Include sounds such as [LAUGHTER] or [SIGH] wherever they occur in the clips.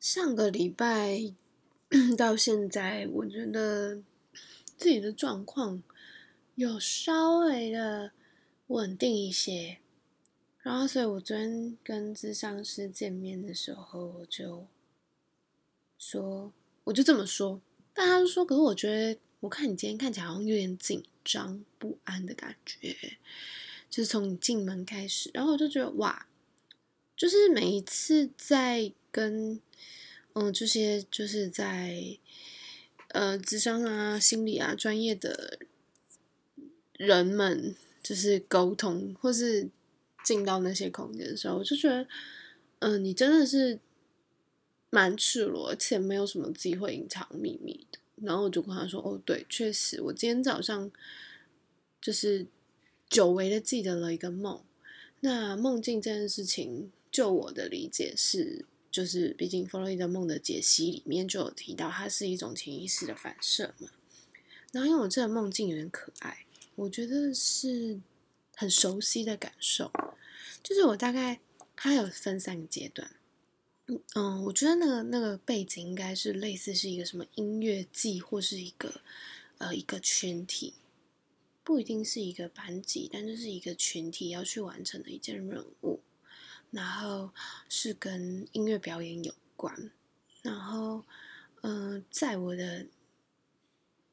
上个礼拜 [CLEARS THROAT] 到现在，我觉得自己的状况有稍微的稳定一些。然后，所以我昨天跟智商师见面的时候，我就说，我就这么说。但他就说，可是我觉得，我看你今天看起来好像有点紧张不安的感觉，就是从你进门开始。然后我就觉得，哇，就是每一次在跟嗯这些就是在呃智商啊、心理啊专业的人们，就是沟通或是。进到那些空间的时候，我就觉得，嗯，你真的是蛮赤裸，而且没有什么机会隐藏秘密的。然后我就跟他说：“哦，对，确实，我今天早上就是久违的记得了一个梦。那梦境这件事情，就我的理解是，就是毕竟弗洛伊德梦的解析里面就有提到，它是一种潜意识的反射嘛。然后因为我这个梦境有点可爱，我觉得是很熟悉的感受。”就是我大概它有分三个阶段，嗯，我觉得那个那个背景应该是类似是一个什么音乐季或是一个呃一个群体，不一定是一个班级，但就是一个群体要去完成的一件任务，然后是跟音乐表演有关，然后嗯，在我的。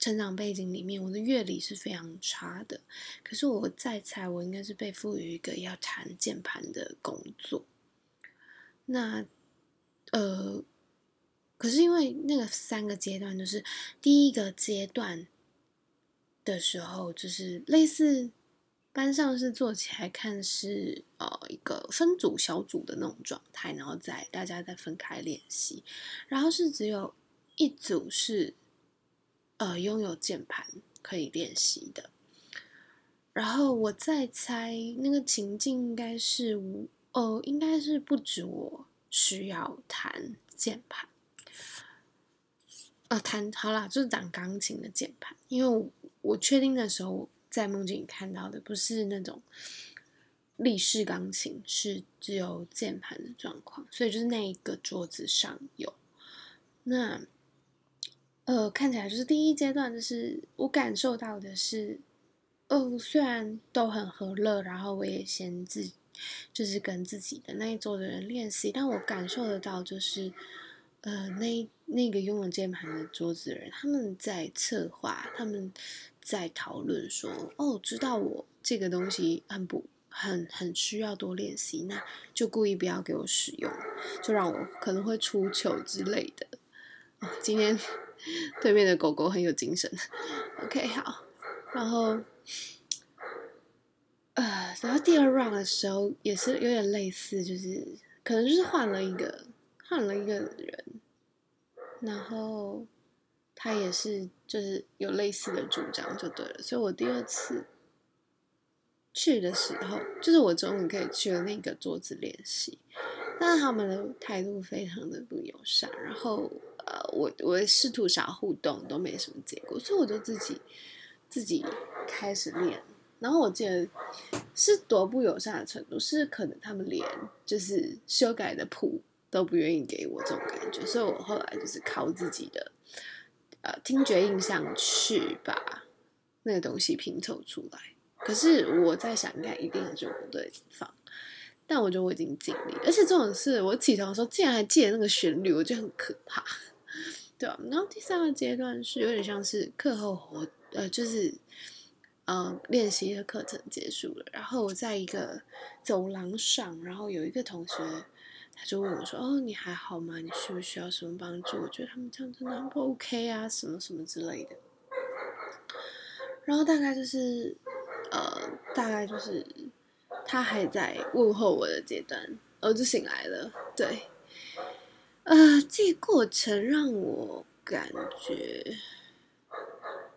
成长背景里面，我的乐理是非常差的。可是我在猜，我应该是被赋予一个要弹键盘的工作。那呃，可是因为那个三个阶段，就是第一个阶段的时候，就是类似班上是做起来看是呃一个分组小组的那种状态，然后再大家再分开练习，然后是只有一组是。呃，拥有键盘可以练习的。然后我再猜，那个情境应该是我，呃，应该是不止我需要弹键盘。呃，弹好啦，就是弹钢琴的键盘。因为我确定的时候，在梦境里看到的不是那种立式钢琴，是只有键盘的状况，所以就是那一个桌子上有那。呃，看起来就是第一阶段，就是我感受到的是，哦，虽然都很和乐，然后我也先自，就是跟自己的那一桌的人练习，但我感受得到，就是，呃，那那个拥有键盘的桌子的人，他们在策划，他们在讨论说，哦，知道我这个东西很不很很需要多练习，那就故意不要给我使用，就让我可能会出糗之类的。哦，今天。[LAUGHS] 对面的狗狗很有精神。OK，好，然后，呃，然后第二 round 的时候也是有点类似，就是可能就是换了一个换了一个人，然后他也是就是有类似的主张就对了。所以我第二次去的时候，就是我终于可以去了那个桌子练习，但是他们的态度非常的不友善，然后。呃，我我试图想互动，都没什么结果，所以我就自己自己开始练。然后我记得是多不友善的程度，是可能他们连就是修改的谱都不愿意给我这种感觉，所以我后来就是靠自己的呃听觉印象去把那个东西拼凑出来。可是我在想，应该一定有就不对方。但我觉得我已经尽力，而且这种事，我起床的时候竟然还记得那个旋律，我觉得很可怕。[LAUGHS] 对啊，然后第三个阶段是有点像是课后活，呃，就是嗯练习的课程结束了，然后我在一个走廊上，然后有一个同学，他就问我说：“哦，你还好吗？你需不需要什么帮助？”我觉得他们这样真的很不 OK 啊，什么什么之类的。然后大概就是呃，大概就是他还在问候我的阶段，我就醒来了。对。呃，这个过程让我感觉，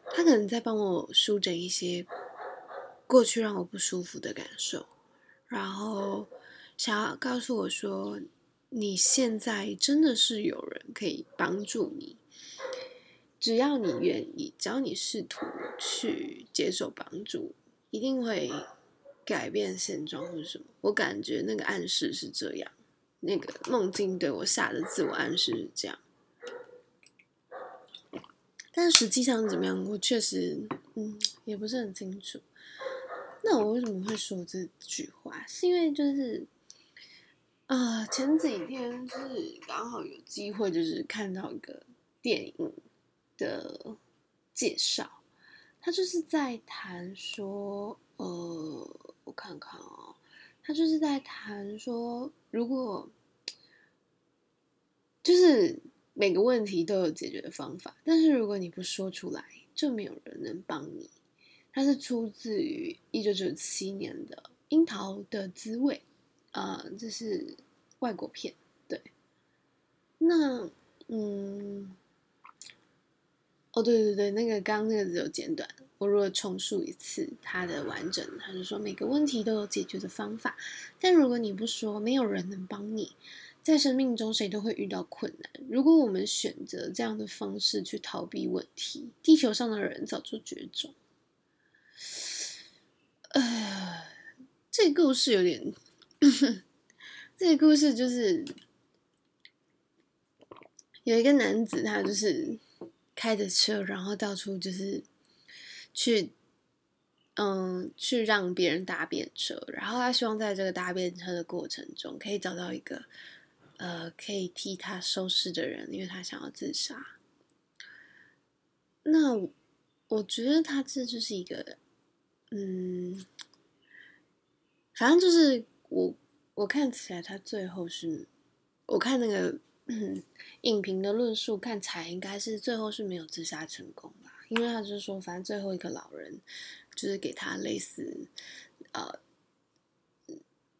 他可能在帮我舒展一些过去让我不舒服的感受，然后想要告诉我说，你现在真的是有人可以帮助你，只要你愿意，只要你试图去接受帮助，一定会改变现状或者什么。我感觉那个暗示是这样。那个梦境对我下的自我暗示是这样，但实际上怎么样，我确实嗯也不是很清楚。那我为什么会说这句话？是因为就是啊，前几天是刚好有机会，就是看到一个电影的介绍，他就是在谈说，呃，我看看哦，他就是在谈说，如果就是每个问题都有解决的方法，但是如果你不说出来，就没有人能帮你。它是出自于一九九七年的《樱桃的滋味》，啊，这是外国片。对，那嗯，哦，对对对，那个刚刚那个只有简短，我如果重述一次它的完整，他就说每个问题都有解决的方法，但如果你不说，没有人能帮你。在生命中，谁都会遇到困难。如果我们选择这样的方式去逃避问题，地球上的人早就绝种。呃，这个故事有点，[LAUGHS] 这个故事就是有一个男子，他就是开着车，然后到处就是去，嗯，去让别人搭便车，然后他希望在这个搭便车的过程中，可以找到一个呃可以替他收尸的人，因为他想要自杀。那我觉得他这就是一个。嗯，反正就是我我看起来他最后是，我看那个 [CLEARS THROAT] 影评的论述看起来应该是最后是没有自杀成功吧，因为他就是说，反正最后一个老人就是给他类似呃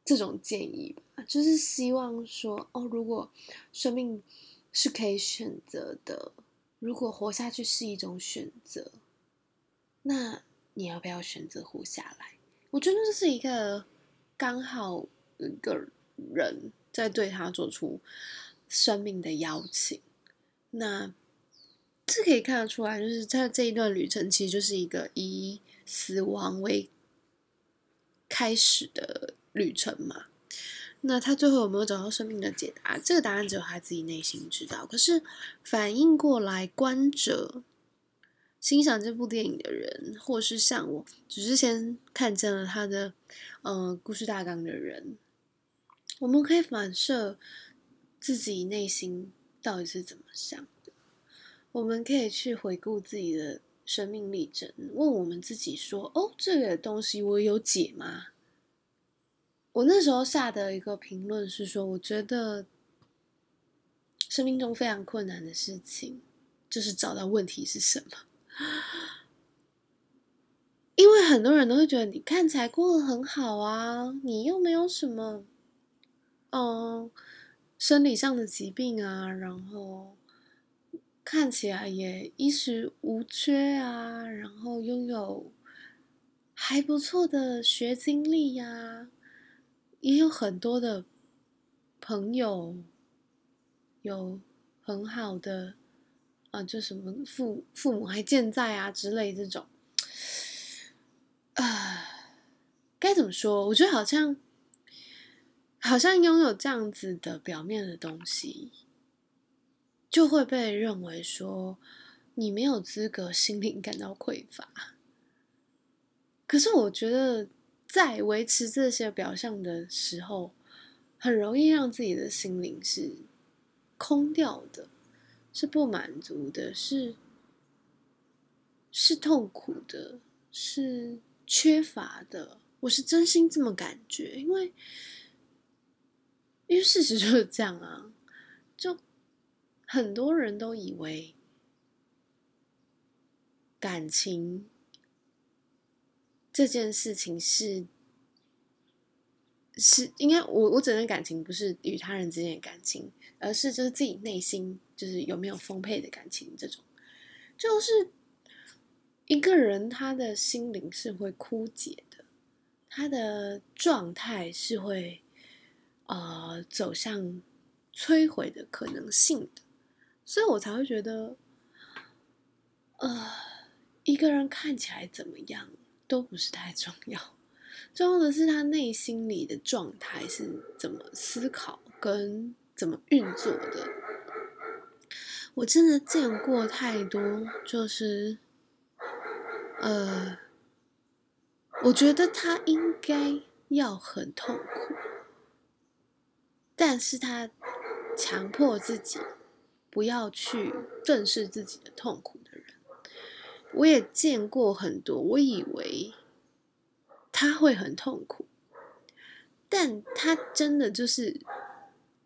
这种建议吧，就是希望说哦，如果生命是可以选择的，如果活下去是一种选择，那。你要不要选择活下来？我觉得这是一个刚好一个人在对他做出生命的邀请。那这可以看得出来，就是在这一段旅程，其实就是一个以死亡为开始的旅程嘛。那他最后有没有找到生命的解答？这个答案只有他自己内心知道。可是反应过来，观者。欣赏这部电影的人，或是像我，只是先看见了他的，呃，故事大纲的人，我们可以反射自己内心到底是怎么想的。我们可以去回顾自己的生命历程，问我们自己说：“哦，这个东西我有解吗？”我那时候下的一个评论是说：“我觉得生命中非常困难的事情，就是找到问题是什么。”因为很多人都会觉得你看起来过得很好啊，你又没有什么，嗯，生理上的疾病啊，然后看起来也衣食无缺啊，然后拥有还不错的学经历呀，也有很多的朋友，有很好的。啊，就什么父父母还健在啊之类这种，啊，该怎么说？我觉得好像好像拥有这样子的表面的东西，就会被认为说你没有资格心灵感到匮乏。可是我觉得，在维持这些表象的时候，很容易让自己的心灵是空掉的。是不满足的，是是痛苦的，是缺乏的。我是真心这么感觉，因为因为事实就是这样啊。就很多人都以为感情这件事情是是应该，我我整段感情不是与他人之间的感情，而是就是自己内心。就是有没有丰沛的感情，这种就是一个人他的心灵是会枯竭的，他的状态是会呃走向摧毁的可能性的，所以我才会觉得，呃，一个人看起来怎么样都不是太重要，重要的是他内心里的状态是怎么思考。跟怎么运作的。我真的见过太多，就是呃，我觉得他应该要很痛苦，但是他强迫自己不要去正视自己的痛苦的人。我也见过很多，我以为他会很痛苦，但他真的就是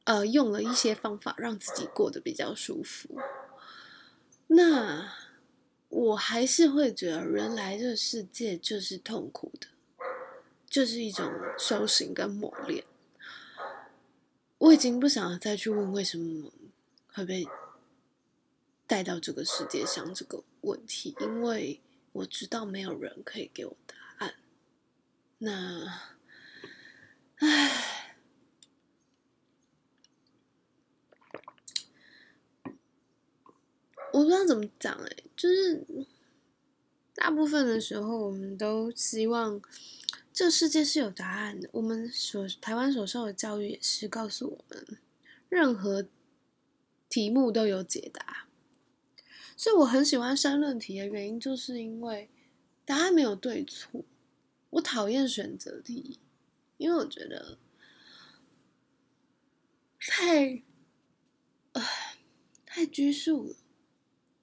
呃用了一些方法让自己过得比较舒服。那我还是会觉得人来这世界就是痛苦的，就是一种修行跟磨练。我已经不想再去问为什么会被。带到这个世界上这个问题，因为我知道没有人可以给我答案。那，唉，我不知道怎么讲哎，就是大部分的时候，我们都希望这世界是有答案的。我们所台湾所受的教育也是告诉我们，任何题目都有解答。所以我很喜欢申论题的原因，就是因为答案没有对错。我讨厌选择题，因为我觉得太，呃，太拘束了。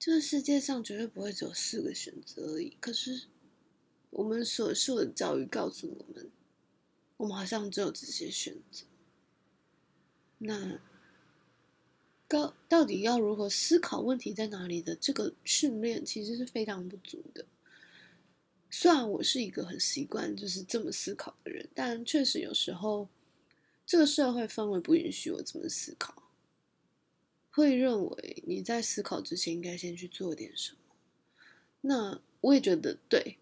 这个世界上绝对不会只有四个选择而已。可是我们所受的教育告诉我们，我们好像只有这些选择。那。到到底要如何思考问题在哪里的这个训练，其实是非常不足的。虽然我是一个很习惯就是这么思考的人，但确实有时候这个社会氛围不允许我这么思考，会认为你在思考之前应该先去做点什么。那我也觉得对，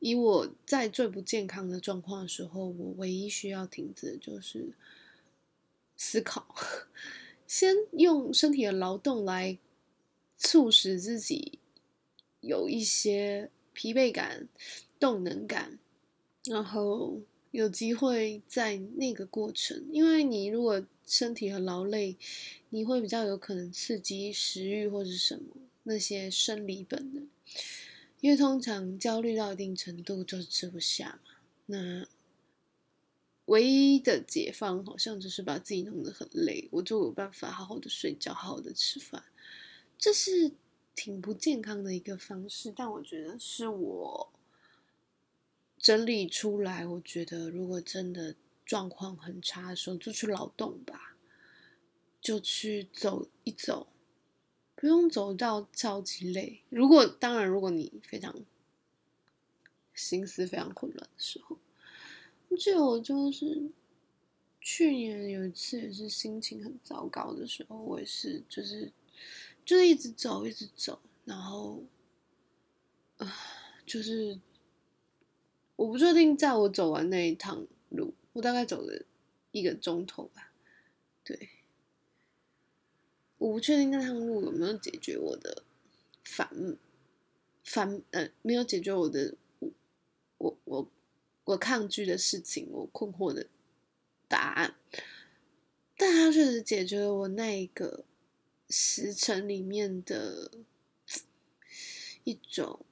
以我在最不健康的状况的时候，我唯一需要停止的就是思考。[LAUGHS] 先用身体的劳动来促使自己有一些疲惫感、动能感，然后有机会在那个过程，因为你如果身体很劳累，你会比较有可能刺激食欲或者什么那些生理本能，因为通常焦虑到一定程度就是吃不下嘛，那。唯一的解放，好像就是把自己弄得很累，我就有办法好好的睡觉，好好的吃饭。这是挺不健康的一个方式，但我觉得是我整理出来。我觉得如果真的状况很差的时候，就去劳动吧，就去走一走，不用走到超级累。如果当然，如果你非常心思非常混乱的时候。记得我就是去年有一次也是心情很糟糕的时候，我也是就是就是一直走一直走，然后啊，就是我不确定在我走完那一趟路，我大概走了一个钟头吧，对，我不确定那趟路有没有解决我的烦烦呃，没有解决我的我我。我抗拒的事情，我困惑的答案，但它确实解决了我那一个时辰里面的一种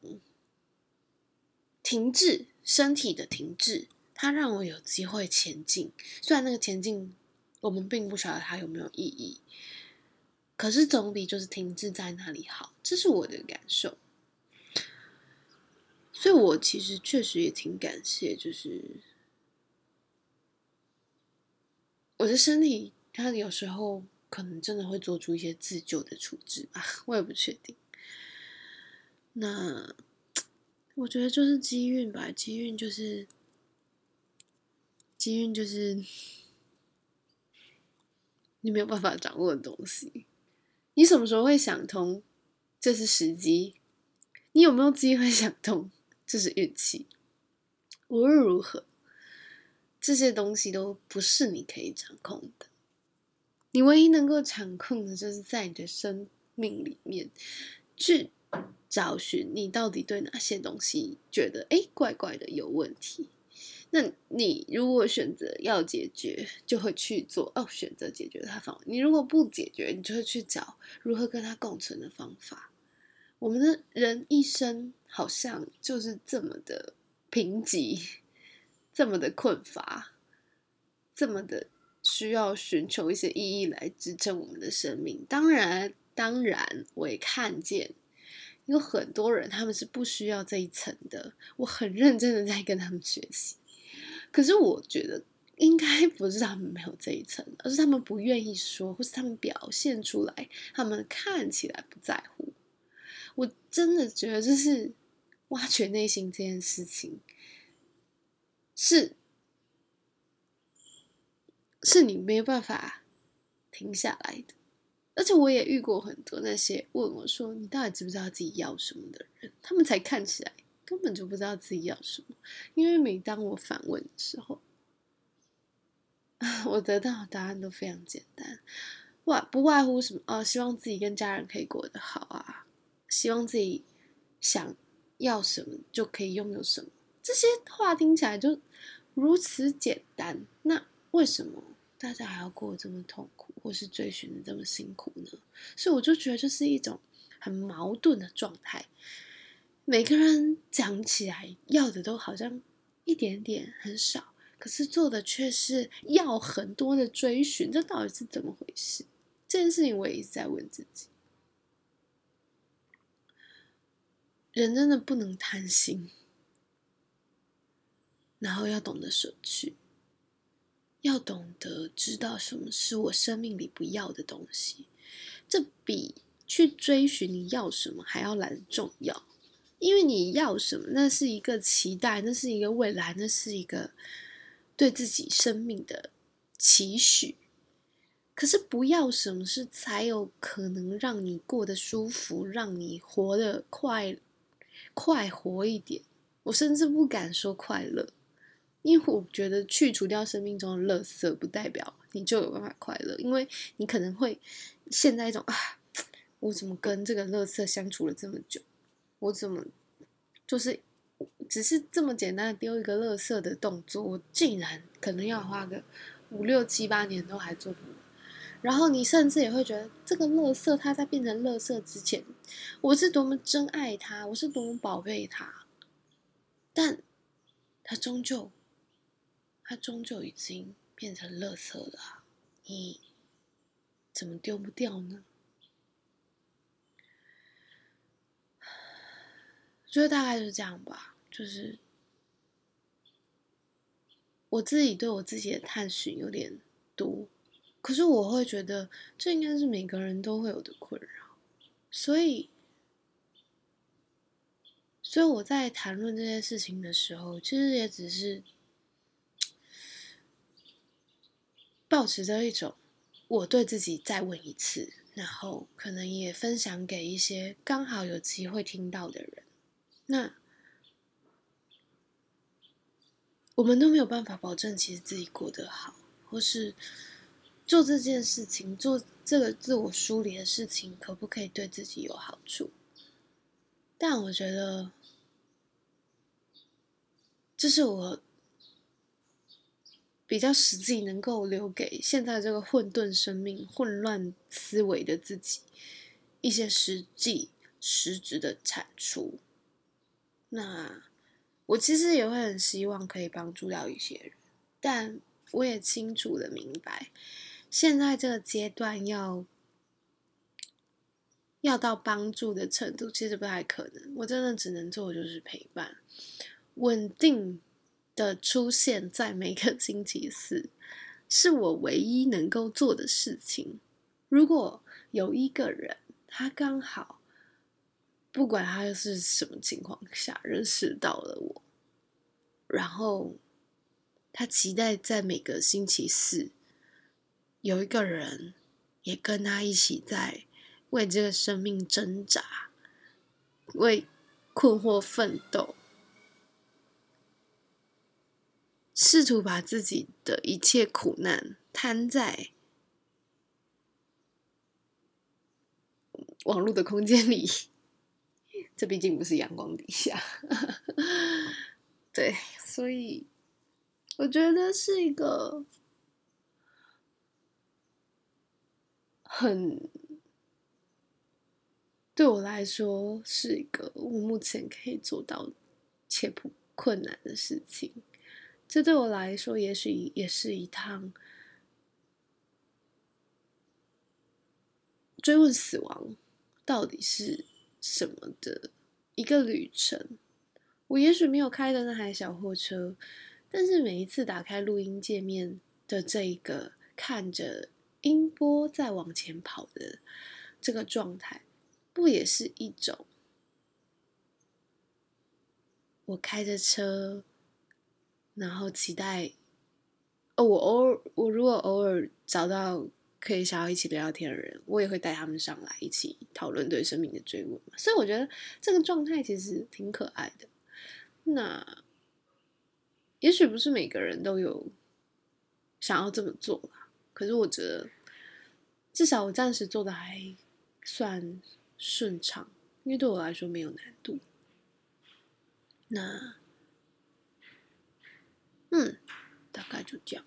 停滞，身体的停滞。它让我有机会前进，虽然那个前进我们并不晓得它有没有意义，可是总比就是停滞在那里好。这是我的感受。所以，我其实确实也挺感谢，就是我的身体，它有时候可能真的会做出一些自救的处置吧，我也不确定。那 [TSK] 我觉得就是机运吧，机运就是机运，就是你没有办法掌握的东西。你什么时候会想通？这是时机。你有没有机会想通？这是运气，无论如何，这些东西都不是你可以掌控的。你唯一能够掌控的，就是在你的生命里面去找寻你到底对哪些东西觉得哎怪怪的有问题。那你如果选择要解决，就会去做哦，选择解决它方法。你如果不解决，你就会去找如何跟它共存的方法。我们的人一生好像就是这么的贫瘠，这么的困乏，这么的需要寻求一些意义来支撑我们的生命。当然，当然，我也看见有很多人他们是不需要这一层的。我很认真的在跟他们学习。可是我觉得应该不是他们没有这一层，而是他们不愿意说，或是他们表现出来，他们看起来不在乎。我真的觉得，就是挖掘内心这件事情，是是你没有办法停下来的。而且我也遇过很多那些问我说：“你到底知不知道自己要什么的人？”他们才看起来。根本就不知道自己要什么，因为每当我反问的时候，[LAUGHS] 我得到的答案都非常简单，外不外乎什么哦，希望自己跟家人可以过得好啊，希望自己想要什么就可以拥有什么，这些话听起来就如此简单，那为什么大家还要过得这么痛苦，或是追寻的这么辛苦呢？所以我就觉得这是一种很矛盾的状态。每个人讲起来要的都好像一点点很少，可是做的却是要很多的追寻，这到底是怎么回事？这件事情我也一直在问自己。人真的不能贪心，然后要懂得舍去，要懂得知道什么是我生命里不要的东西，这比去追寻你要什么还要来的重要。因为你要什么，那是一个期待，那是一个未来，那是一个对自己生命的期许。可是不要什么，是才有可能让你过得舒服，让你活得快快活一点。我甚至不敢说快乐，因为我觉得去除掉生命中的垃圾，不代表你就有办法快乐。因为你可能会陷在一种啊，[TSK] 我怎么跟这个垃圾相处了这么久？我怎么就是只是这么简单的丢一个垃圾的动作，我竟然可能要花个五六七八年都还做不完。然后你甚至也会觉得，这个垃圾它在变成垃圾之前，我是多么珍爱它，我是多么宝贝它，但它终究，它终究已经变成垃圾了，你怎么丢不掉呢？觉得大概就是这样吧，就是我自己对我自己的探寻有点多，可是我会觉得这应该是每个人都会有的困扰，所以，所以我在谈论这件事情的时候，其实也只是保持着一种我对自己再问一次，然后可能也分享给一些刚好有机会听到的人。那我们都没有办法保证，其实自己过得好，或是做这件事情、做这个自我梳理的事情，可不可以对自己有好处？但我觉得，这是我比较实际能够留给现在这个混沌生命、混乱思维的自己一些实际、实质的产出。那我其实也会很希望可以帮助到一些人，但我也清楚的明白，现在这个阶段要要到帮助的程度，其实不太可能。我真的只能做的就是陪伴，稳定的出现在每个星期四，是我唯一能够做的事情。如果有一个人，他刚好。不管他是什么情况下认识到了我，然后他期待在每个星期四有一个人也跟他一起在为这个生命挣扎，为困惑奋斗，试图把自己的一切苦难摊在网络的空间里。这毕竟不是阳光底下，[LAUGHS] 对，所以我觉得是一个很对我来说是一个我目前可以做到且不困难的事情。这对我来说，也许也是一趟追问死亡到底是什么的一个旅程。我也许没有开的那台小货车。但是每一次打开录音界面的这一个看着音波在往前跑的这个状态，不也是一种我开着车，然后期待哦，我偶尔我如果偶尔找到可以想要一起聊聊天的人，我也会带他们上来一起讨论对生命的追问嘛。所以我觉得这个状态其实挺可爱的。那。也许不是每个人都有想要这么做吧，可是我觉得至少我暂时做的还算顺畅，因为对我来说没有难度。那，嗯，大概就这样。